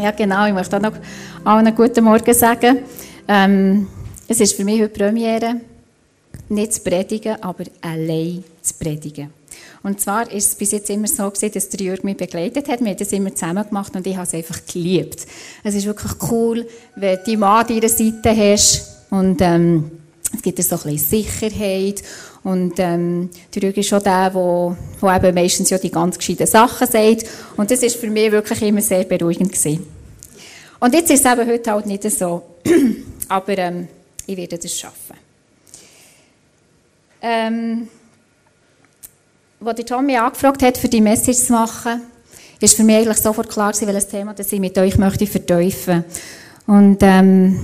Ja, genau. Ich möchte auch noch allen guten Morgen sagen. Ähm, es ist für mich heute Premiere, nicht zu predigen, aber allein zu predigen. Und zwar ist es bis jetzt immer so gewesen, dass der Jürg mich begleitet hat. Wir haben das immer zusammen gemacht und ich habe es einfach geliebt. Es ist wirklich cool, wenn du die Mann an deiner Seite hast und ähm, es gibt so ein Sicherheit und ähm, der Jürg ist schon der, der, der eben meistens ja die ganz gescheiten Sachen sagt und das ist für mich wirklich immer sehr beruhigend gewesen. Und jetzt ist es eben heute halt nicht so, aber ähm, ich werde das schaffen. Ähm, als Tommy angefragt hat, für die Message zu machen, ist für mich eigentlich sofort klar gewesen, welches Thema das ich mit euch möchte verteufeln. Und ähm,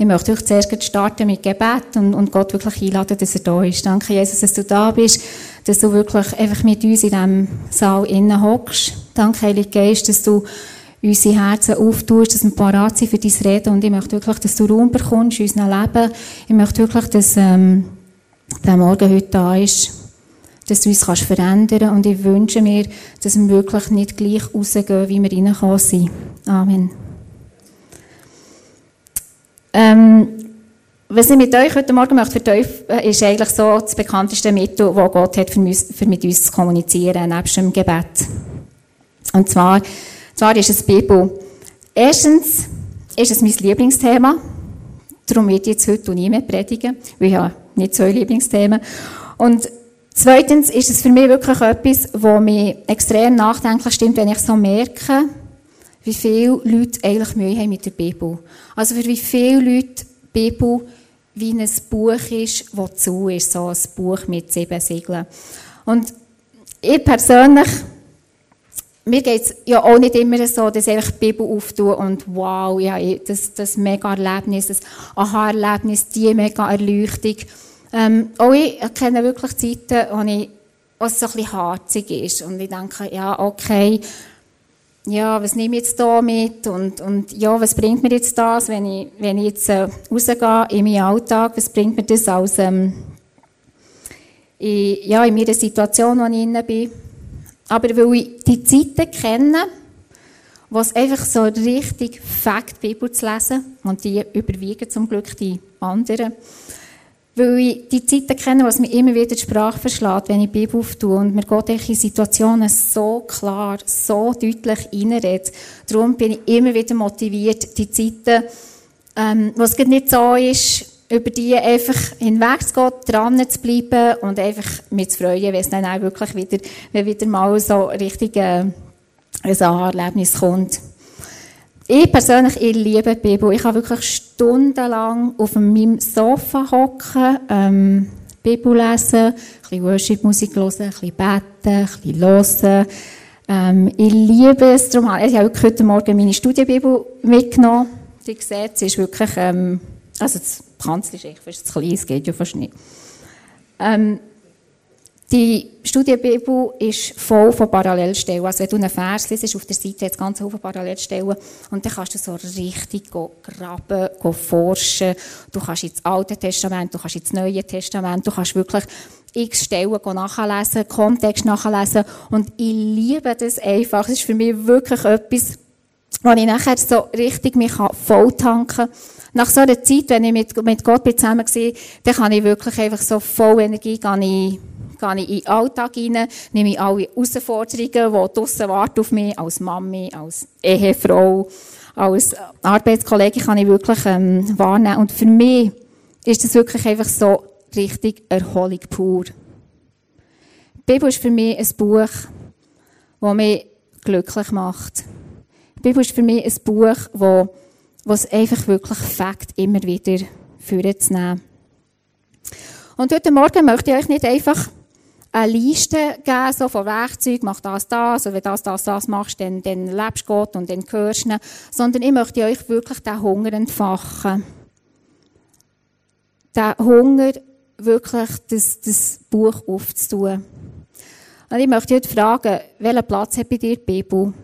ich möchte euch zuerst starten mit Gebet und, und Gott wirklich einladen, dass er da ist. Danke, Jesus, dass du da bist, dass du wirklich einfach mit uns in diesem Saal innen hockst. Danke, Heilige Geist, dass du unsere Herzen auftust, dass wir parat sind für dein Reden. Und ich möchte wirklich, dass du Raum bekommst in unserem Leben. Ich möchte wirklich, dass ähm, der Morgen heute da ist dass du uns kannst verändern kannst. Und ich wünsche mir, dass wir wirklich nicht gleich rausgehen, wie wir reingekommen sind. Amen. Ähm, was ich mit euch heute Morgen möchte verteufeln, ist eigentlich so das bekannteste Mittel, das Gott hat, für, uns, für mit uns zu kommunizieren, nebst dem Gebet. Und zwar, zwar ist es die Bibel. Erstens ist es mein Lieblingsthema. Darum werde ich jetzt heute nie mehr predigen, weil ich habe nicht zwei Lieblingsthemen. Und Zweitens ist es für mich wirklich etwas, was mich extrem nachdenklich stimmt, wenn ich so merke, wie viele Leute eigentlich Mühe haben mit der Bibel. Also für wie viele Leute die Bibel wie ein Buch ist, das zu ist, so ein Buch mit sieben Siegeln. Und ich persönlich, mir geht es ja auch nicht immer so, dass ich die Bibel auftue und wow, ja, das, das mega Erlebnis, das Aha-Erlebnis, die mega Erleuchtung. Ähm, auch ich kenne wirklich Zeiten, wo, ich, wo es so ein bisschen harzig ist. Und ich denke, ja, okay, ja, was nehme ich jetzt da mit? Und, und ja, was bringt mir jetzt das, wenn ich, wenn ich jetzt äh, rausgehe in meinen Alltag? Was bringt mir das als, ähm, in, ja, in meiner Situation, in der ich bin? Aber weil ich die Zeiten kenne, wo es einfach so richtig Fakt Bibel zu lesen, und die überwiegen zum Glück die anderen, weil ich die Zeiten kenne, was mir immer wieder die Sprache verschlägt, wenn ich die Bibel auftue und mir Gott in Situationen so klar, so deutlich reinredet. Darum bin ich immer wieder motiviert, die Zeiten, ähm, was nicht so ist, über die einfach hinwegzugehen, dran zu bleiben und einfach mich zu freuen, wenn es dann auch wirklich wieder, wenn wieder mal so richtig äh, ein Erlebnis kommt. Ich persönlich, ich liebe die Bibel. Ich kann wirklich stundenlang auf meinem Sofa hocken, ähm, Bibel lesen, ein bisschen Worship-Musik hören, ein bisschen beten, ein bisschen hören. Ähm, ich liebe es. Darum habe ich heute Morgen meine Studienbibel mitgenommen. Die seht, sie ist wirklich, ähm, also das Kanzel ist echt fast zu klein, es geht ja fast nicht. Ähm, die Studienbibel ist voll von Parallelstellen. Also wenn du einen Vers liest, auf der Seite hat es ganz viele Parallelstellen. Und dann kannst du so richtig graben, forschen. Du kannst ins Alte Testament, du kannst ins Neue Testament, du kannst wirklich x Stellen nachlesen, Kontext nachlesen. Und ich liebe das einfach. Es ist für mich wirklich etwas, wo ich nachher so richtig mich voll tanken kann. Nach so einer Zeit, wenn ich mit, mit Gott zusammen war, dann kann ich wirklich einfach so voll Energie gehen gehe ich in den Alltag hinein, nehme alle Herausforderungen, die draussen warten auf mich, als Mami, als Ehefrau, als Arbeitskollegin kann ich wirklich ähm, wahrnehmen. Und für mich ist das wirklich einfach so richtig Erholung pur. Die Bibel ist für mich ein Buch, das mich glücklich macht. Die Bibel ist für mich ein Buch, wo, es einfach wirklich Fakt immer wieder führen zu nehmen. Und heute Morgen möchte ich euch nicht einfach eine Liste geben, so von Werkzeugen, mach das, das, und wenn das, das, das machst, dann, dann lebst Gott und dann hörst du ihn. Sondern ich möchte euch wirklich den Hunger entfachen. Den Hunger, wirklich das, das Buch aufzutun. Und ich möchte heute fragen, welchen Platz hat bei dir die Bibel?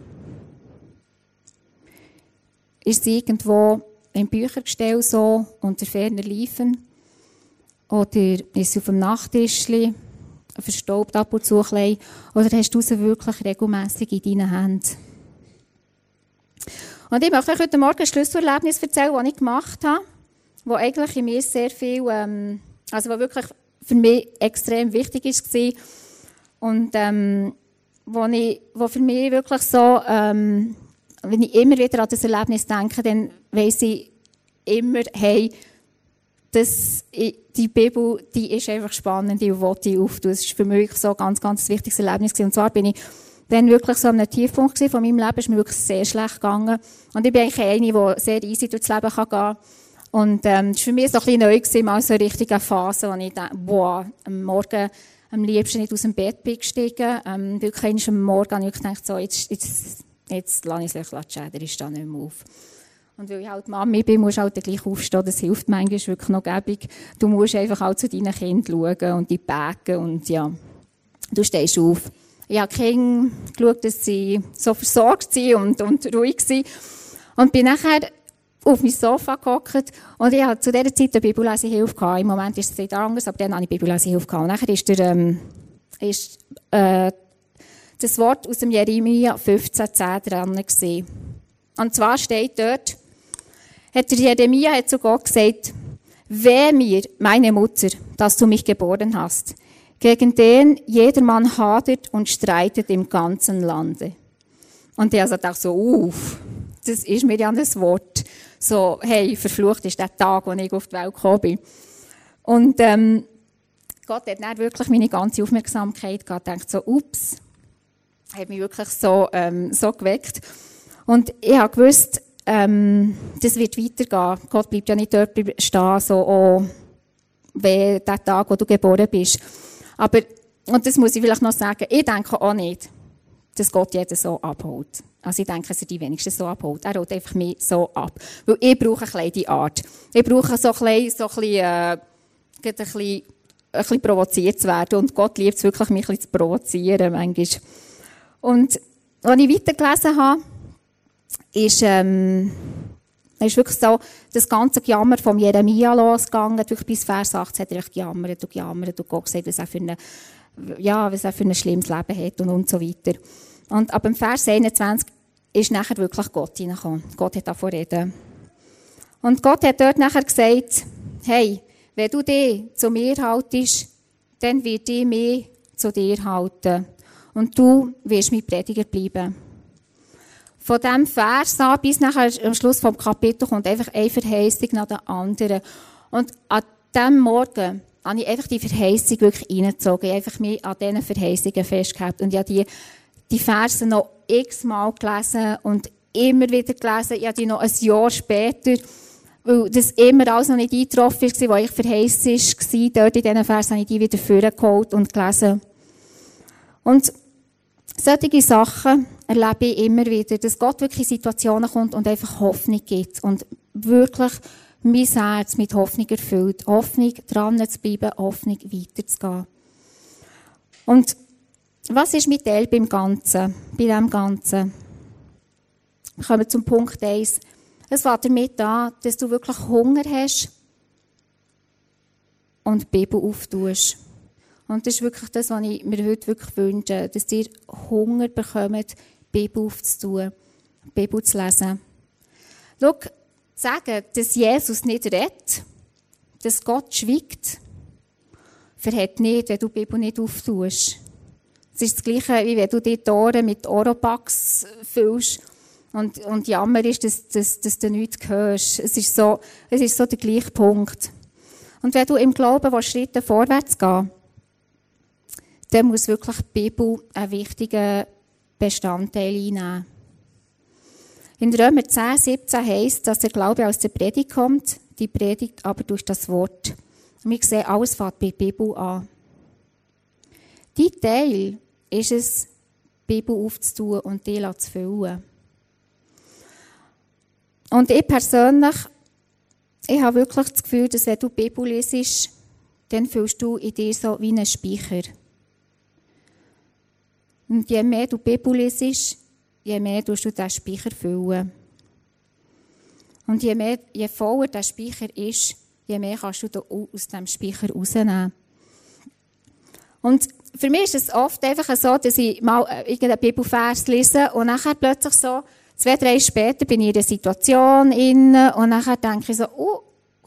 Ist sie irgendwo im Büchergestell so unter ferner Liefen? Oder ist sie auf dem Nachttischchen? Verstaubt ab und zu ein Oder hast du sie wirklich regelmässig in deinen Händen? Und ich möchte euch heute Morgen ein Schlüsselerlebnis erzählen, das ich gemacht habe, das eigentlich in mir sehr viel, ähm, also was wirklich für mich extrem wichtig war. Und ähm, wo, ich, wo für mich wirklich so, ähm, wenn ich immer wieder an das Erlebnis denke, dann weiss ich immer, hey, das, die Bibel, die ist einfach spannend, die will ich auftun. Das ist für mich so ein ganz, ganz wichtiges Erlebnis gewesen. Und zwar bin ich dann wirklich so an einem Tiefpunkt von meinem Leben. Es ist mir wirklich sehr schlecht gegangen. Und ich bin eigentlich eine, die sehr easy durchs Leben kann gehen Und, ähm, das war für mich so ein bisschen neu gewesen, mal so eine richtige Phase, wo ich dachte, boah, am Morgen am liebsten nicht aus dem Bett bin gestiegen. Ähm, wirklich am Morgen habe ich gedacht, so, jetzt, jetzt, jetzt lasse ich es latschen, der ist da nicht mehr auf. Und weil ich halt Mami bin, musst du halt gleich aufstehen. Das hilft manchmal wirklich noch gäbig. Du musst einfach auch zu deinen Kindern schauen und die backen und ja, du stehst auf. Ich habe Kinder geschaut, dass sie so versorgt sind und, und ruhig sind. Und bin nachher auf mein Sofa gehockt und ich hatte zu dieser Zeit eine Bibellesehilfe gehabt. Im Moment ist es nicht anders, aber dann hatte ich Bibellesehilfe gehabt. Und nachher ist, der, ähm, ist äh, das Wort aus dem Jeremia 15,10 dran gewesen. Und zwar steht dort, hat Jeremia hat zu Gott gesagt, weh mir, meine Mutter, dass du mich geboren hast, gegen den jedermann hadert und streitet im ganzen Lande. Und der sagt auch so, uff, das ist mir ja das Wort. So, hey, verflucht ist der Tag, wo ich auf die Welt gekommen bin. Und, ähm, Gott hat dann wirklich meine ganze Aufmerksamkeit gehabt, denkt so, ups, hat mich wirklich so, ähm, so geweckt. Und ich habe gewusst, ähm, das wird weitergehen. Gott bleibt ja nicht dort stehen, so, oh, wie der Tag, wo du geboren bist. Aber, und das muss ich vielleicht noch sagen, ich denke auch nicht, dass Gott jeden so abholt. Also ich denke, dass er die wenigsten so abholt. Er holt einfach mich so ab. Weil ich brauche eine kleine Art. Ich brauche so ein bisschen, so ein bisschen, äh, ein bisschen, ein bisschen provoziert zu werden. Und Gott liebt es wirklich, mich ein bisschen zu provozieren, manchmal. Und, als ich weitergelesen habe, ist, ähm, ist wirklich so das ganze Jammer vom Jeremia losgegangen. Durch bis Vers 18 hat er gejammert und gejammert und Gott gesagt, was er für eine, ja, was er für ein schlimmes Leben hat und, und so weiter. Und ab dem Vers 21 ist nachher wirklich Gott hineingekommen. Gott hat davon reden. Und Gott hat dort nachher gesagt, hey, wenn du dich zu mir haltest, dann wird ich mich zu dir halten. Und du wirst mein Prediger bleiben. Von diesem Vers an bis nachher am Schluss vom Kapitel kommt einfach eine Verheißung nach der anderen. Und an diesem Morgen habe ich einfach die Verheißung wirklich reingezogen. Ich habe einfach mich an diesen Verheißungen festgehalten. Und ich habe die, die Verse noch x-mal gelesen und immer wieder gelesen. Ich habe die noch ein Jahr später, weil das immer alles noch nicht eingetroffen ist, wo ich verheißen war, dort in diesen Versen habe ich die wieder vorgeholt und gelesen. Und solche Sachen erlebe ich immer wieder, dass Gott wirklich in Situationen kommt und einfach Hoffnung gibt und wirklich mein Herz mit Hoffnung erfüllt. Hoffnung, dran zu bleiben, Hoffnung, weiterzugehen. Und was ist mit Teil beim Ganzen, bei dem Ganzen? Wir kommen zum Punkt 1. Es fängt damit an, dass du wirklich Hunger hast und die Bibel auftust. Und das ist wirklich das, was ich mir heute wirklich wünsche, dass ihr Hunger bekommt, Bibel aufzutun, Bibel zu lesen. Schau, sagen, dass Jesus nicht redet, dass Gott schweigt, verhält nicht, wenn du die Bibel nicht auftust. Es ist das Gleiche, wie wenn du die Tore mit Oropax füllst und, und Jammer ist, dass, dass, dass du nichts hörst. Es ist so, es ist so der gleiche Punkt. Und wenn du im Glauben willst, Schritte vorwärts gehen dann muss wirklich die Bibel einen wichtigen Bestandteil einnehmen. In Römer 10, 17 heisst, dass der Glaube aus der Predigt kommt, die Predigt aber durch das Wort. Wir sehen, alles fängt bei der Bibel an. Die Teil ist es, die Bibel aufzutun und die zu füllen. Und ich persönlich, ich habe wirklich das Gefühl, dass wenn du die Bibel liest, dann fühlst du in dir so wie einen Speicher. Und je mehr du die Bibel liest, je mehr tust du diesen Speicher füllen. Und je, mehr, je voller der Speicher ist, je mehr kannst du aus dem Speicher rausnehmen. Und für mich ist es oft einfach so, dass ich mal äh, irgendeinen Bibelvers lese und nachher plötzlich so zwei, drei später bin ich in einer Situation inne und nachher denke ich so, oh,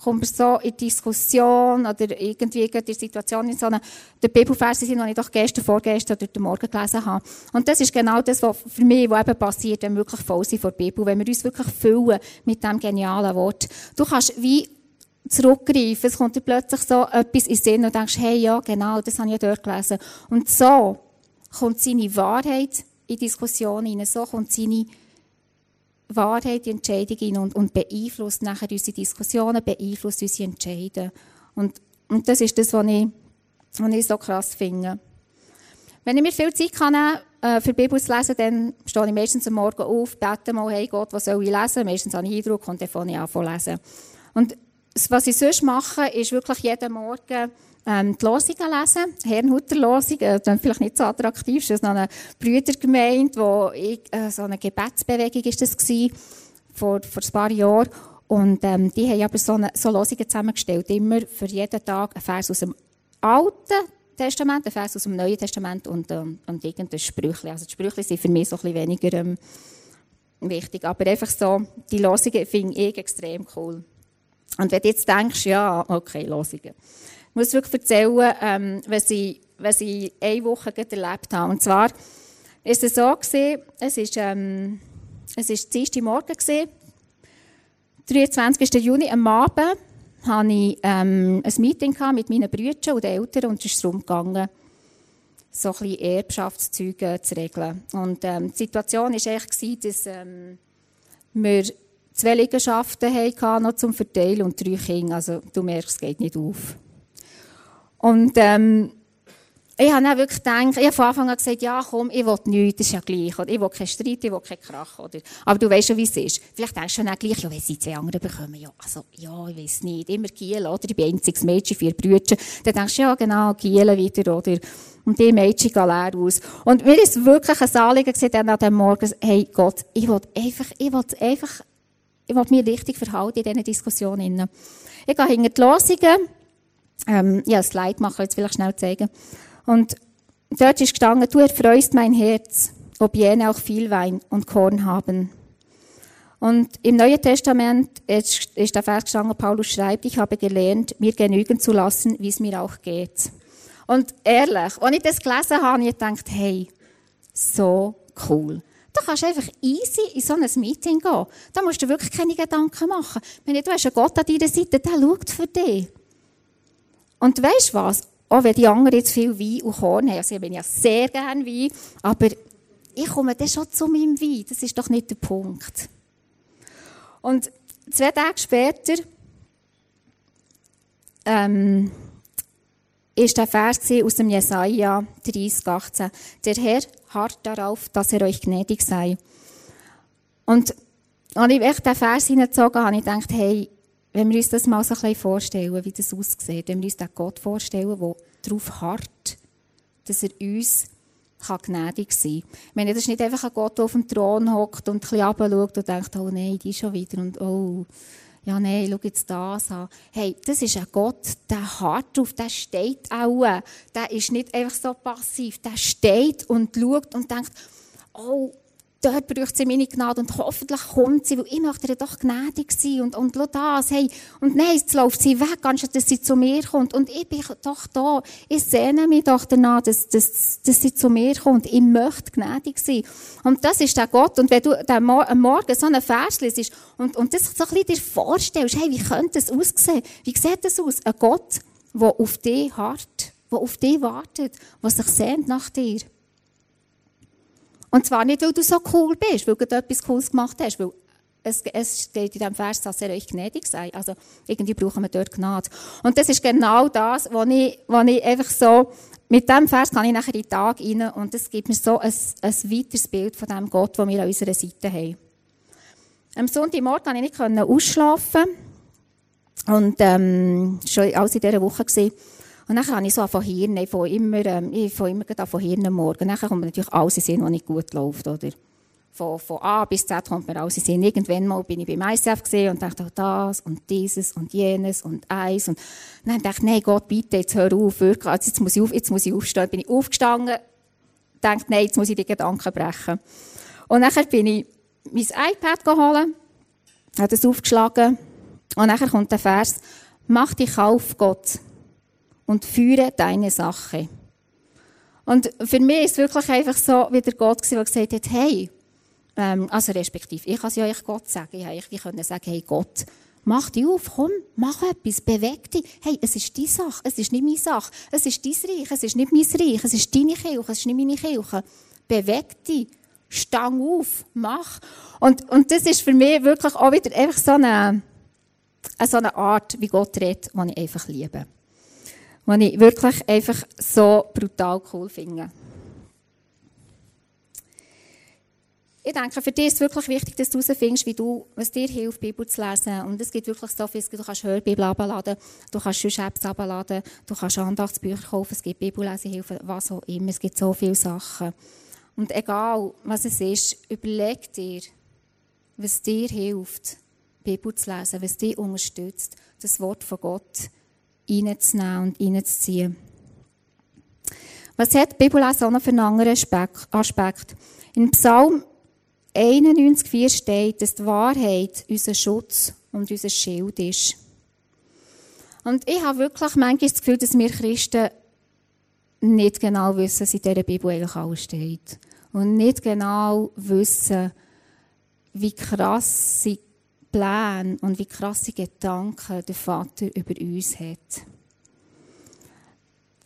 kommt man so in Diskussion oder irgendwie in der Situation in so einer, der Bibelverse sind, ich doch gestern, vorgestern oder heute Morgen gelesen habe. Und das ist genau das, was für mich was eben passiert, wenn wir wirklich voll sind vor der Bibel, wenn wir uns wirklich füllen mit diesem genialen Wort. Du kannst wie zurückgreifen, es kommt dir plötzlich so etwas in den Sinn und denkst, hey, ja, genau, das habe ich ja dort gelesen. Und so kommt seine Wahrheit in Diskussionen hinein, so kommt seine Wahrheit, die Entscheidung in und, und beeinflusst nachher unsere Diskussionen, beeinflusst unsere Entscheidungen. Und, und das ist das, was ich, was ich so krass finde. Wenn ich mir viel Zeit kann nehmen äh, für die Bibel zu lesen, dann stehe ich meistens am Morgen auf, bete mal, hey Gott, was soll ich lesen? Meistens habe ich Eindruck und dann fange ich an zu lesen. Und was ich sonst mache, ist wirklich jeden Morgen ähm, die Losungen lesen. Herrnhuter Losung, äh, dann vielleicht nicht so attraktiv, das ist noch eine Brüdergemeinde, wo ich, äh, so eine Gebetsbewegung ist das gewesen, vor, vor ein paar Jahren. Und ähm, die haben aber so, eine, so Losungen zusammengestellt, immer für jeden Tag ein Vers aus dem Alten Testament, ein Vers aus dem Neuen Testament und, ähm, und irgendein Sprüchli. Also die Sprüchli sind für mich so ein bisschen weniger ähm, wichtig, aber einfach so, die Losungen finde ich extrem cool. Und wenn du jetzt denkst, ja, okay, Losungen muss wirklich erzählen, ähm, was, ich, was ich eine Woche erlebt habe. Und zwar ist es so gewesen, es ist, ähm, es ist Morgen gewesen, 23. Juni am Abend hatte ich ähm, ein Meeting mit meinen Brüdern und Eltern und es ist darum gegangen, so ein bisschen Erbschaftszeuge zu regeln. Und ähm, die Situation war eigentlich, dass ähm, wir zwei Liegenschaften hatten, noch zum Verteilen und drei Kinder. Also du merkst, es geht nicht auf. Und ähm, ich habe dann wirklich gedacht, ich habe von Anfang an gesagt, ja komm, ich will nichts, das ist ja gleich. Oder? Ich will keinen Streit, ich will keinen Krach. Oder? Aber du weißt schon, wie es ist. Vielleicht denkst du dann gleich, ja, wenn sie zwei andere bekommen, ja, also, ja, ich weiß nicht, immer Giel, oder? Ich bin einziges Mädchen, vier Brüder. Dann denkst du, ja, genau, Giel wieder, oder? Und die Mädchen gehen leer aus. Und mir ist wirklich ein Anliegen gewesen, an dem Morgen, hey Gott, ich will einfach, ich will einfach, ich will mich richtig verhalten in diesen Diskussionen. Ich gehe hinter die Losungen, ähm, ja, Slide machen, jetzt will ich schnell zeigen. Und dort ist gestanden, du erfreust mein Herz, ob jene auch viel Wein und Korn haben. Und im Neuen Testament ist der Vers gestanden, Paulus schreibt, ich habe gelernt, mir genügen zu lassen, wie es mir auch geht. Und ehrlich, als ich das gelesen habe, habe ich gedacht, hey, so cool. Du kannst einfach easy in so ein Meeting gehen. Da musst du wirklich keine Gedanken machen. Wenn du hast einen Gott an deiner Seite, der schaut für dich. Und weißt du was? Auch wenn die anderen jetzt viel Wein und Korn haben, also ich bin ja sehr gerne Wein, aber ich komme dann schon zu meinem Wein. Das ist doch nicht der Punkt. Und zwei Tage später ähm, ist der Vers aus dem Jesaja 30, 18. Der Herr harrt darauf, dass er euch gnädig sei. Und als ich den Vers hineingezogen habe, habe ich gedacht, hey, wenn wir uns das mal so ein bisschen vorstellen, wie das aussieht, wenn wir uns den Gott vorstellen, der darauf harrt, dass er uns kann gnädig sein kann. Ich meine, das ist nicht einfach ein Gott, der auf dem Thron hockt und ein bisschen runterschaut und denkt, oh nein, die schon wieder und oh, ja nein, schau jetzt das an. Hey, das ist ein Gott, der hart drauf, der steht auch. Der ist nicht einfach so passiv, der steht und schaut und denkt, oh, dort braucht sie meine Gnade. Und hoffentlich kommt sie, weil ich möchte ihr doch gnädig sein. Und, und schau das, hey, und nein, jetzt läuft sie weg, anstatt dass sie zu mir kommt. Und ich bin doch da, ich sehne mich doch danach, dass, dass, dass sie zu mir kommt, ich möchte gnädig sein. Und das ist der Gott. Und wenn du am Morgen so einen Vers liest und, und das so ein bisschen dir vorstellst, hey, wie könnte das aussehen, wie sieht das aus, ein Gott, der auf dich harrt, der auf dich wartet, der sich sehnt nach dir. Und zwar nicht, weil du so cool bist, weil du etwas Cooles gemacht hast, weil es, es steht in diesem Vers, dass er euch gnädig sei. Also irgendwie brauchen wir dort Gnade. Und das ist genau das, was ich, was ich einfach so, mit diesem Vers kann ich nachher in den Tag rein und es gibt mir so ein, ein weiteres Bild von dem Gott, den wir an unserer Seite haben. Am Sonntagmorgen konnte ich nicht ausschlafen und ähm, schon alles in dieser Woche gesehen. Und dann habe ich so von Hirn, ich fange immer, ähm, ich fange immer von Hirn morgen. Dann kommt natürlich alles in Sinn, was nicht gut läuft, oder? Von, von A bis Z kommt mir alles in Sinn. Irgendwann mal bin ich beim ICF gesehen und dachte, oh, das und dieses und jenes und eins. Und dann dachte ich, nein, Gott, bitte, jetzt hör auf, wirklich, also jetzt muss ich auf, jetzt muss ich aufstehen. Bin ich aufgestanden, dachte, nein, jetzt muss ich die Gedanken brechen. Und nachher bin ich mein iPad holen, habe das aufgeschlagen und nachher kommt der Vers, mach dich auf, Gott, und führe deine Sache. Und für mich ist es wirklich einfach so, wie der Gott war, der gesagt hat, hey, ähm, also respektive, ich kann es ja euch Gott sagen, ich hätte können sagen, hey Gott, mach dich auf, komm, mach etwas, beweg dich. Hey, es ist deine Sache, es ist nicht meine Sache, es ist dein Reich, es ist nicht mein Reich, es ist deine Kirche, es ist nicht meine Kirche. Beweg dich, stang auf, mach. Und, und das ist für mich wirklich auch wieder einfach so eine, so eine Art, wie Gott redet, die ich einfach liebe. Die ich wirklich einfach so brutal cool finde. Ich denke, für dich ist es wirklich wichtig, dass du herausfindest, wie du, was dir hilft, Bibel zu lesen. Und es gibt wirklich so viel. Du kannst Hörbibel abladen, du kannst Apps abladen, du kannst Andachtsbücher kaufen, es gibt Bibellesehilfen, was auch immer. Es gibt so viele Sachen. Und egal, was es ist, überleg dir, was dir hilft, Bibel zu lesen, was dich unterstützt, das Wort von Gott reinzunehmen und reinzuziehen. Was hat die Bibellesen auch noch für einen anderen Aspekt? In Psalm 91,4 steht, dass die Wahrheit unser Schutz und unser Schild ist. Und ich habe wirklich manchmal das Gefühl, dass wir Christen nicht genau wissen, was in dieser Bibel eigentlich alles steht. Und nicht genau wissen, wie krasse Pläne und wie krasse Gedanken der Vater über uns hat.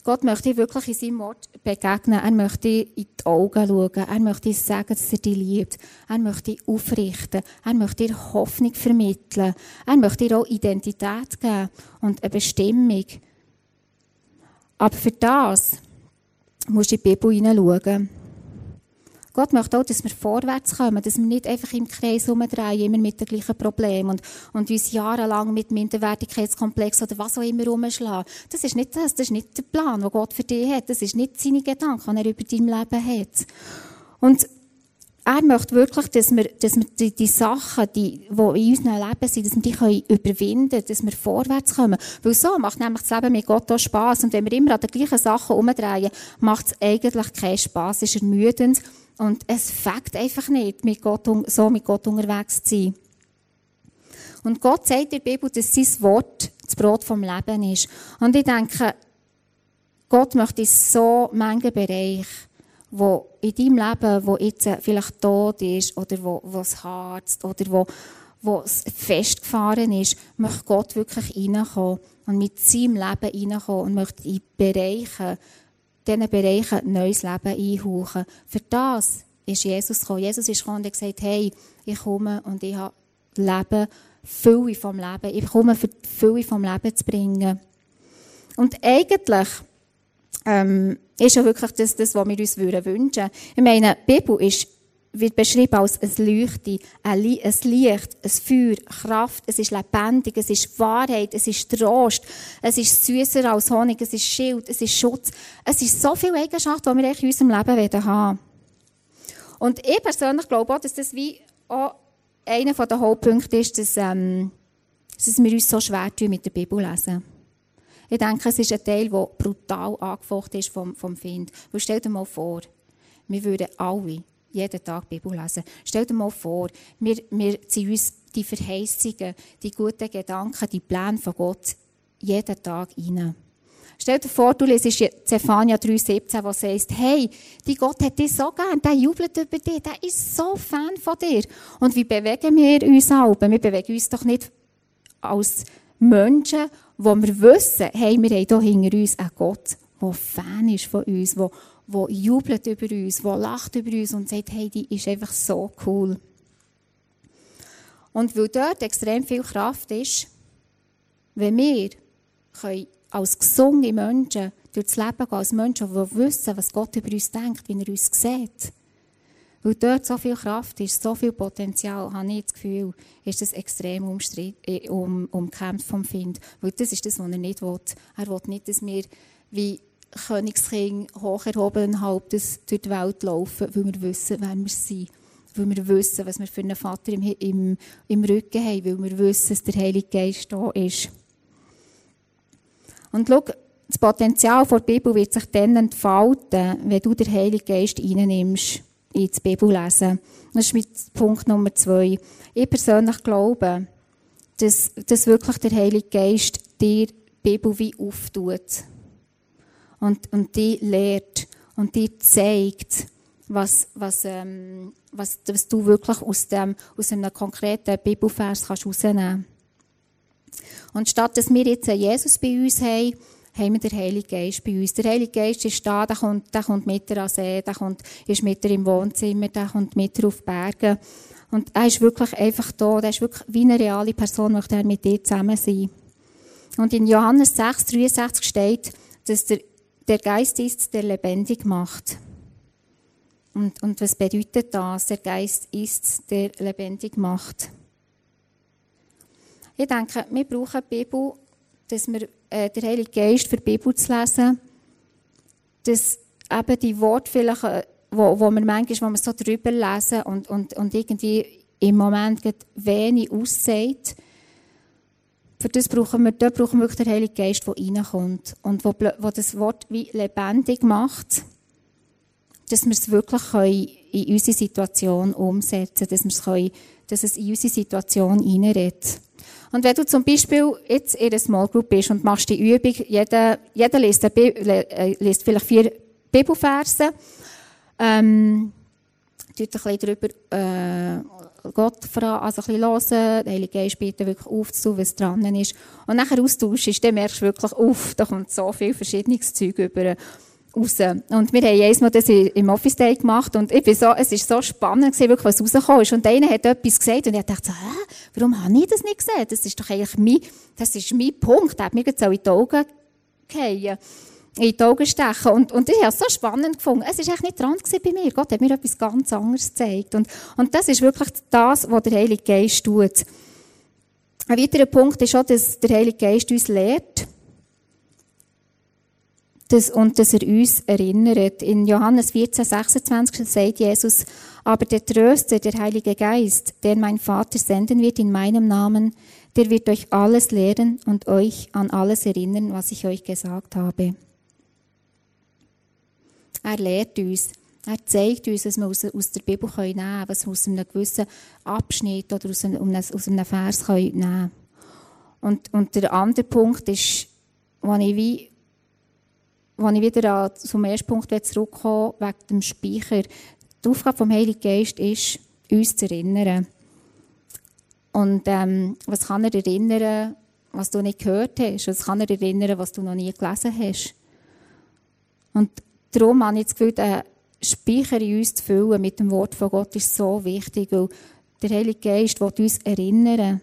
Gott möchte wirklich in seinem Wort begegnen. Er möchte in die Augen schauen. Er möchte sagen, dass er dich liebt. Er möchte aufrichten. Er möchte dir Hoffnung vermitteln. Er möchte dir auch Identität geben und eine Bestimmung. Aber für das musst du in die Bibel hineinschauen. Gott möchte auch, dass wir vorwärts kommen, dass wir nicht einfach im Kreis herumdrehen, immer mit den gleichen Problemen und, und uns jahrelang mit Minderwertigkeitskomplex oder was auch immer rumschlagen. Das ist nicht das, das ist nicht der Plan, den Gott für dich hat. Das ist nicht seine Gedanken, die er über dein Leben hat. Und er möchte wirklich, dass wir, dass wir die, die Sachen, die, die in unserem Leben sind, dass wir die können überwinden dass wir vorwärts kommen. Weil so macht nämlich das Leben mit Gott auch Spass. Und wenn wir immer an den gleichen Sachen umdrehen, macht es eigentlich keinen Spass, es ist ermüdend und es fängt einfach nicht, mit Gott, so mit Gott unterwegs zu sein. Und Gott sagt in der Bibel, dass sein Wort das Brot vom Leben ist. Und ich denke, Gott möchte in so manchen Bereichen, wo in deinem Leben, wo jetzt vielleicht tot ist, oder wo, wo es harzt, oder wo, wo es festgefahren ist, möchte Gott wirklich reinkommen und mit seinem Leben reinkommen und möchte in Bereiche diesen Bereichen neues Leben einhauchen. Für das ist Jesus gekommen. Jesus ist gekommen und hat gesagt, hey, ich komme und ich habe Leben, Fülle vom Leben. Ich komme, für die Fülle vom Leben zu bringen. Und eigentlich ähm, ist ja wirklich das, das, was wir uns wünschen würden. Ich meine, die Bibel ist wird beschrieben als ein Leuchte, ein Licht, ein Feuer, Kraft, es ist lebendig, es ist Wahrheit, es ist Trost, es ist süßer als Honig, es ist Schild, es ist Schutz. Es ist so viele Eigenschaften, die wir in unserem Leben haben Und ich persönlich glaube auch, dass das wie auch einer der Hauptpunkte ist, dass, ähm, dass wir uns so schwer tun mit der Bibel lesen. Ich denke, es ist ein Teil, der brutal angefochten ist vom, vom Find. Weil stell dir mal vor, wir würden alle jeden Tag Bibel lesen. Stell dir mal vor, wir, wir ziehen uns die Verheißungen, die guten Gedanken, die Pläne von Gott jeden Tag rein. Stell dir vor, du lesest Zephania 3,17, wo heißt, hey, die Gott hat dich so gern, der jubelt über dich, der ist so Fan von dir. Und wie bewegen wir uns alle? Wir bewegen uns doch nicht als Menschen, wo wir wissen, hey, wir haben hier hinter uns einen Gott, der Fan ist von uns, der der jubelt über uns, der lacht über uns und sagt, hey, die ist einfach so cool. Und weil dort extrem viel Kraft ist, wenn wir können als gesunde Menschen durchs Leben gehen, als Menschen, die wissen, was Gott über uns denkt, wie er uns sieht, weil dort so viel Kraft ist, so viel Potenzial, habe ich das Gefühl, ist das extrem um, umkämpft vom Find. Weil das ist das, was er nicht will. Er will nicht, dass wir wie Königskind hoch erhobenen Hauptes durch die Welt laufen, weil wir wissen, wer wir sind. Weil wir wissen, was wir für einen Vater im, im, im Rücken haben, weil wir wissen, dass der Heilige Geist da ist. Und schau, das Potenzial der Bibel wird sich dann entfalten, wenn du den Heiligen Geist reinnimmst in die Bibel lesen. Das ist mein Punkt Nummer zwei. Ich persönlich glaube, dass, dass wirklich der Heilige Geist dir die Bibel wie auftut. Und, und die lehrt und dir zeigt, was, was, ähm, was, was du wirklich aus, dem, aus einem konkreten Bibelvers kannst rausnehmen Und statt dass wir jetzt Jesus bei uns haben, haben wir den Heiligen Geist bei uns. Der Heilige Geist ist da, der kommt, der kommt mit an See, der kommt, ist mit im Wohnzimmer, der kommt mit auf die Berge. Und er ist wirklich einfach da, der ist wirklich wie eine reale Person, möchte er mit dir zusammen sein. Und in Johannes 6, 63 steht, dass der, der Geist ist, der lebendig macht. Und, und was bedeutet das? Der Geist ist, der lebendig macht. Ich denke, wir brauchen die Bibel, dass wir äh, der Heilige Geist für die Bibel zu lesen, dass eben die Worte vielleicht, äh, wo, wo wir manchmal, wo wir so drüber lesen und, und, und irgendwie im Moment wenig aussieht, für das brauchen wir, dort brauchen wir wirklich den Heiligen Geist, der reinkommt und wo, wo das Wort wie lebendig macht dass wir es wirklich in unsere Situation umsetzen dass, wir es können, dass es in unsere Situation hineinredet. Und wenn du zum Beispiel jetzt in einer Small Group bist und machst die Übung, jeder, jeder liest, äh, liest vielleicht vier Bibelverse, ähm, ein bisschen darüber, äh, Gott fragen, also ein bisschen hören, der Heilige Geist bitte wirklich aufzutun, was dran ist. Und nachher austauschst, dann merkst du wirklich, uff, da kommt so viel verschiedenes Zeug über raus. Und wir haben einmal das im Office Day gemacht und ich bin so, es ist so spannend gewesen, wirklich, was rausgekommen ist. Und einer hat etwas gesagt und ich dachte so, hä, warum habe ich das nicht gesehen? Das ist doch eigentlich mein, das ist mein Punkt. Der hat mir jetzt auch in die Augen fallen, in die Augen stechen. Und, und ich habe es so spannend gefunden. Es war echt nicht dran bei mir. Gott hat mir etwas ganz anderes gezeigt. Und, und das ist wirklich das, was der Heilige Geist tut. Ein weiterer Punkt ist auch, dass der Heilige Geist uns lehrt, das, und dass er uns erinnert. In Johannes 14, 26 sagt Jesus, aber der Tröster, der Heilige Geist, den mein Vater senden wird in meinem Namen, der wird euch alles lehren und euch an alles erinnern, was ich euch gesagt habe. Er lehrt uns, er zeigt uns, was wir aus, aus der Bibel nehmen können, was wir aus einem gewissen Abschnitt oder aus einem, aus einem Vers nehmen können. Und, und der andere Punkt ist, wo ich wie wenn ich wieder zum ersten Punkt zurückkomme, wegen dem Speicher. Die Aufgabe vom Heiligen Geist ist, uns zu erinnern. Und ähm, was kann er erinnern, was du nicht gehört hast? Was kann er erinnern, was du noch nie gelesen hast? Und darum habe ich das Gefühl, den Speicher in uns zu füllen mit dem Wort von Gott ist so wichtig, weil der Heilige Geist will uns erinnern,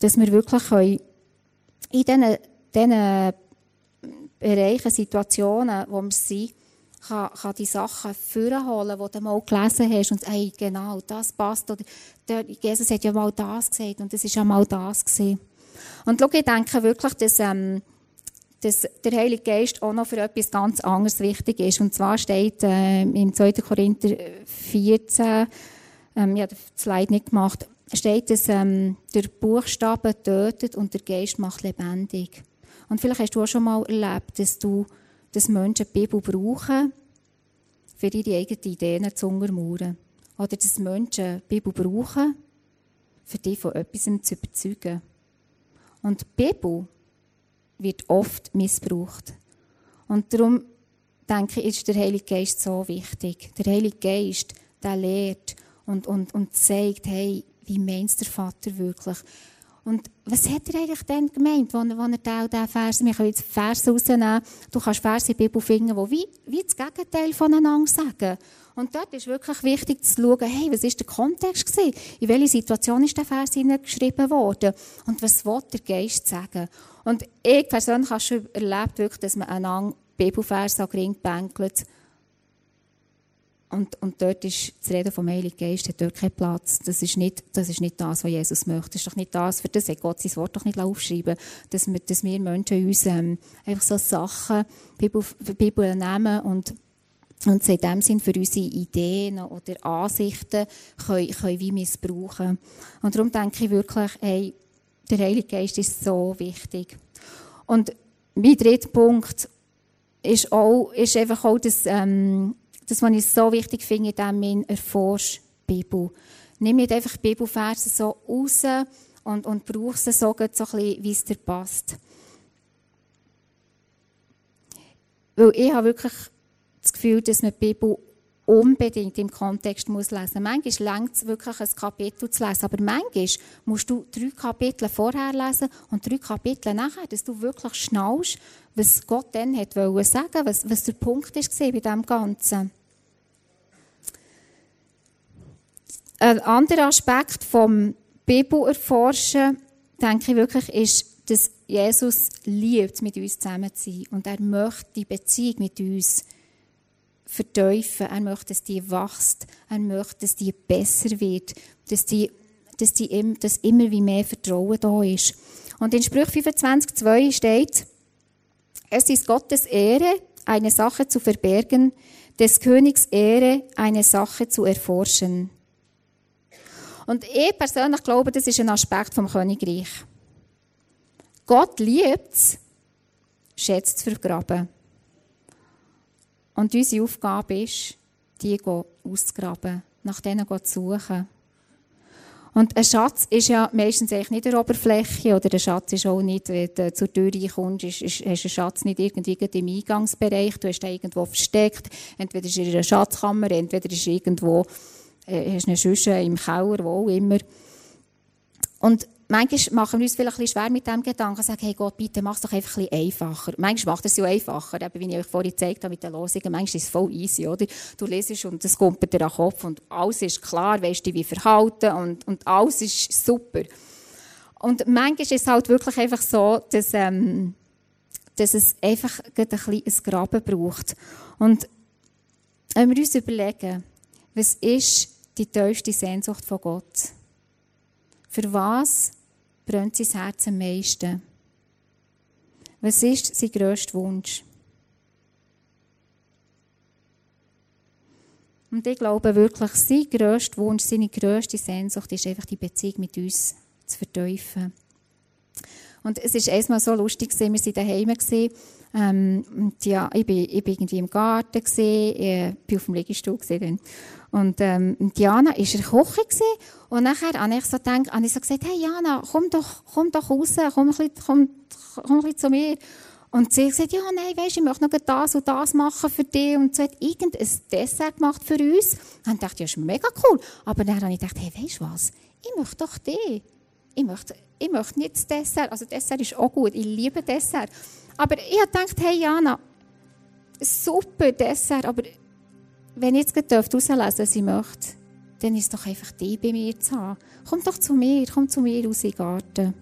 dass wir wirklich in diesen, diesen Bereichen, Situationen, wo wir sind, kann, kann die Sachen vorholen, die du mal gelesen hast und hey, genau, das passt. Oder der, Jesus hat ja mal das gesagt und das ist ja mal das gewesen. Und schau, ich denke wirklich, dass, ähm, dass der Heilige Geist auch noch für etwas ganz anderes wichtig ist. Und zwar steht äh, im 2. Korinther 14, ähm, ich habe das Slide nicht gemacht, steht, dass ähm, der Buchstabe tötet und der Geist macht lebendig. Und vielleicht hast du auch schon mal erlebt, dass, du, dass Menschen die Bibel brauchen, für ihre eigenen Ideen zu untermauern. Oder dass Menschen die Bibel brauchen, für dich von etwas zu überzeugen. Und die Bibel wird oft missbraucht. Und darum denke ich, ist der Heilige Geist so wichtig. Der Heilige Geist, der lehrt und, und, und zeigt, hey, wie meint der Vater wirklich? Und was hat er eigentlich dann gemeint, als er, als er diesen Vers, wir können jetzt Vers rausnehmen, du kannst Vers in der Bibel finden, die wie, wie das Gegenteil voneinander sagen. Und dort ist wirklich wichtig zu schauen, hey, was ist der Kontext gewesen? In welche Situation ist der Vers geschrieben worden? Und was will der Geist sagen? Und ich persönlich habe schon erlebt, wirklich, dass man einander Bibelvers an bänkelt und, und dort ist das Reden vom Heiligen Geist, hat dort keinen Platz. Das ist, nicht, das ist nicht das, was Jesus möchte. Das ist doch nicht das, für das hat Gott sein Wort doch nicht aufschreiben dass wir, dass wir Menschen uns ähm, einfach so Sachen, Bibel, Bibel nehmen und und sie in dem Sinn für unsere Ideen oder Ansichten können, können wie missbrauchen. Und darum denke ich wirklich, hey, der Heilige Geist ist so wichtig. Und mein dritter Punkt ist, auch, ist einfach auch, dass, ähm, das, was ich so wichtig finde, in dem Sinn, erforsch die Bibel. Nimm nicht einfach Bibelverse so raus und, und brauch sie so, so ein bisschen, wie es dir passt. Weil ich habe wirklich das Gefühl, dass man die Bibel unbedingt im Kontext muss lesen. Manchmal längt es wirklich, ein Kapitel zu lesen, aber manchmal musst du drei Kapitel vorher lesen und drei Kapitel nachher, dass du wirklich schnallst, was Gott dann hat sagen, was, was der Punkt ist bei dem Ganzen. Ein anderer Aspekt vom Bibelerforschen, denke ich wirklich, ist, dass Jesus liebt, mit uns zusammen zu sein und er möchte die Beziehung mit uns verteufeln. Er möchte, dass die wächst. Er möchte, dass die besser wird. Dass, die, dass, die, dass immer wie mehr Vertrauen da ist. Und in Sprüch 25,2 steht, es ist Gottes Ehre, eine Sache zu verbergen, des Königs Ehre, eine Sache zu erforschen. Und ich persönlich glaube, das ist ein Aspekt vom Königreich. Gott liebt es, schätzt zu vergraben. Und unsere Aufgabe ist, die auszugraben, nach denen zu suchen. Und ein Schatz ist ja meistens eigentlich nicht der Oberfläche oder ein Schatz ist auch nicht, wenn du zur Tür reinkommst, ist, ist, hast du einen Schatz nicht irgendwie im Eingangsbereich, du hast ihn irgendwo versteckt. Entweder ist er in einer Schatzkammer, entweder ist er irgendwo, äh, hast eine Schüsse im Keller, wo auch immer. Und manchmal machen wir uns vielleicht ein schwer mit dem Gedanken, sagen, hey Gott, bitte mach es doch einfach ein einfacher. Manchmal macht es ja einfacher, eben, wie ich euch vorhin gezeigt habe mit den Losungen. Manchmal ist es voll easy, oder? Du lesest und es kommt dir an den Kopf und alles ist klar, weißt du, wie verhalten und, und alles ist super. Und manchmal ist es halt wirklich einfach so, dass, ähm, dass es einfach ein bisschen ein Graben braucht. Und wenn wir uns überlegen, was ist die tiefste Sehnsucht von Gott? Für was brennt sein Herz am meisten? Was ist sein grösster Wunsch? Und ich glaube wirklich, sein grösster Wunsch, seine grösste Sehnsucht ist einfach die Beziehung mit uns zu verteufeln. Und es ist erstmal so lustig, wir waren daheim. Ähm, und ja, ich bin irgendwie im Garten, gewesen, ich bin auf dem Liegestuhl. Und ähm, Diana war in der Küche und nachher habe ich so, gedacht, habe ich so gesagt, hey Jana, komm doch, komm doch raus, komm ein bisschen, komm, komm ein bisschen zu mir. Und sie hat gesagt, ja, nein, weisst, ich möchte noch das und das machen für dich. Und sie hat irgendein Dessert gemacht für uns. Und ich dachte, ja, ist mega cool. Aber dann habe ich gedacht, hey, weisst du was? Ich möchte doch dich. Ich möchte, ich möchte nicht das Dessert. Also, Dessert ist auch gut. Ich liebe Dessert. Aber ich habe gedacht, hey, Jana, super Dessert, aber wenn ich jetzt herauslesen darf, was ich möchte, dann ist es doch einfach die bei mir zu haben. Komm doch zu mir, komm zu mir aus dem Garten.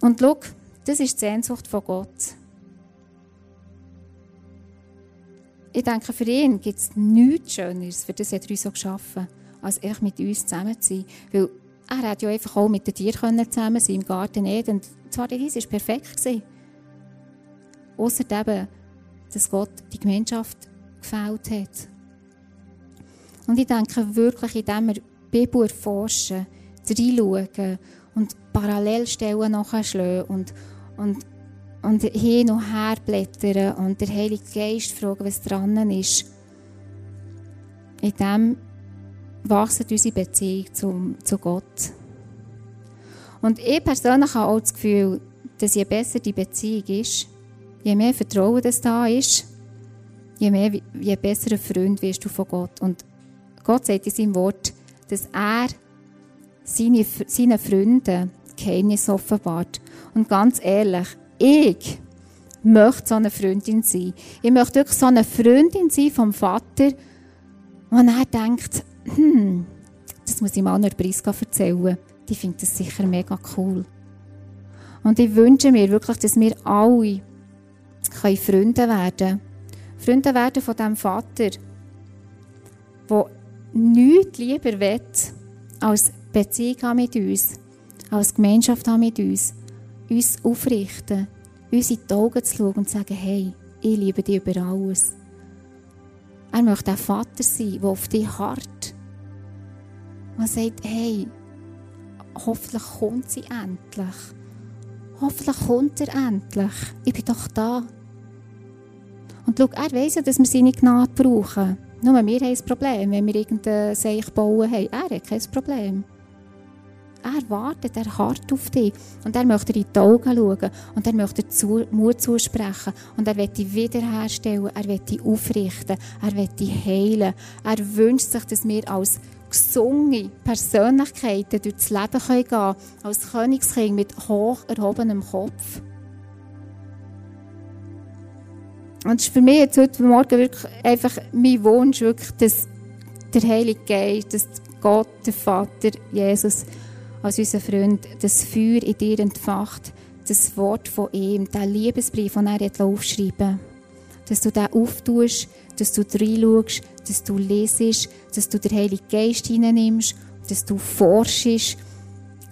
Und schau, das ist die Sehnsucht von Gott. Ich denke, für ihn gibt es nichts Schöneres, für das hat er uns so geschaffen, als einfach mit uns zusammen zu sein. Weil er hat ja einfach auch mit den Tieren zusammen sein, im Garten Eden. Das Paradies war perfekt. Außer eben, dass Gott die Gemeinschaft gefällt hat. Und ich denke wirklich, indem wir die Bibel erforschen, reinschauen und Parallelstellen nachschlagen und, und, und hin und her blättern und der Heilige Geist fragen, was dran ist, in dem wächst unsere Beziehung zum, zu Gott. Und ich persönlich habe auch das Gefühl, dass je besser die Beziehung ist, je mehr Vertrauen das da ist, je, mehr, je besser ein Freund wirst du von Gott. Und Gott sagt in seinem Wort, dass er seine, seinen Freunden Geheimnis offenbart. Und ganz ehrlich, ich möchte so eine Freundin sein. Ich möchte wirklich so eine Freundin sein vom Vater, wo er denkt, hm, das muss ich mal einer Priska erzählen. Die findet das sicher mega cool. Und ich wünsche mir wirklich, dass wir alle Freunde werden können. Freunde werden von diesem Vater, der nichts lieber will, als Beziehung mit uns, als Gemeinschaft mit uns, uns aufrichten, uns in die Augen zu schauen und zu sagen, hey, ich liebe dich über alles. Er möchte ein Vater sein, der auf dich hart, der sagt, hey, hoffentlich kommt sie endlich. Hoffentlich kommt er endlich. Ich bin doch da. Und schau, er weiss ja, dass wir seine Gnade brauchen. Nur wir haben ein Problem, wenn wir irgendein Seich bauen haben. Er hat kein Problem. Er wartet, er harrt auf dich. Und er möchte in die Augen schauen. Und er möchte dir Mut zusprechen. Und er will dich wiederherstellen. Er will dich aufrichten. Er will dich heilen. Er wünscht sich, dass wir als gesunde Persönlichkeiten durchs Leben gehen können. Als Königskind mit hoch erhobenem Kopf. Und es ist für mich jetzt heute Morgen wirklich einfach mein Wunsch, wirklich, dass der Heilige Geist, dass Gott, der Vater, Jesus, als unser Freund, das Feuer in dir entfacht, das Wort von ihm, der Liebesbrief, den er aufschreiben dass du den auftust, dass du reinschaust, dass du lesest, dass du den Heiligen Geist hineinnimmst, dass du forschst,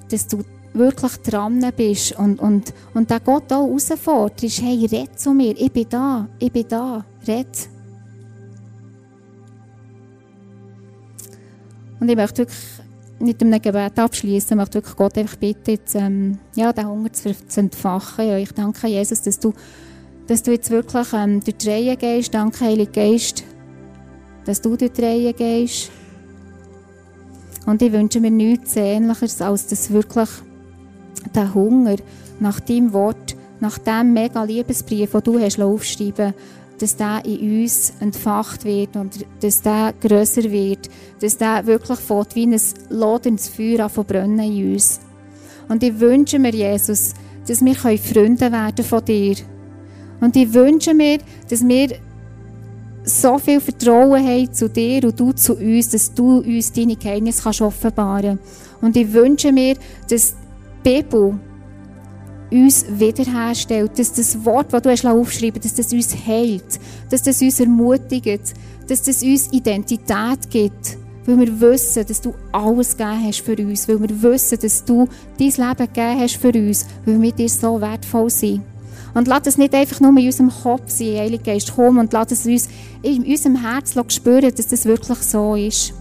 dass du wirklich dran bist und, und, und der Gott auch herausfordert, ist, hey, red zu mir, ich bin da, ich bin da, red. Und ich möchte wirklich mit einem Gebet abschließen, ich möchte wirklich Gott einfach bitten, jetzt, ähm, ja, den Hunger zu, zu entfachen. Ja, ich danke Jesus, dass du, dass du jetzt wirklich ähm, durch die Reihe gehst. Danke, Heilige Geist, dass du durch die Reihe gehst. Und ich wünsche mir nichts Ähnliches, als dass wirklich der Hunger nach deinem Wort, nach dem mega Liebesbrief, den du hast aufschreiben dass der in uns entfacht wird und dass der grösser wird, dass der wirklich fährt wie ein ladendes Feuer von brennen in uns. Und ich wünsche mir, Jesus, dass wir Freunde werden von dir. Und ich wünsche mir, dass wir so viel Vertrauen haben zu dir und du zu uns, dass du uns deine Geheimnisse offenbaren kannst. Und ich wünsche mir, dass Bibel uns wiederherstellt, dass das Wort, das du hast aufschreiben dass das uns heilt, dass das uns ermutigt, dass das uns Identität gibt, weil wir wissen, dass du alles gegeben hast für uns, weil wir wissen, dass du dein Leben gegeben hast für uns, weil wir dir so wertvoll sind. Und lass es nicht einfach nur in unserem Kopf sein, Heilige Geist, komm und lass es uns in unserem Herz spüren, dass das wirklich so ist.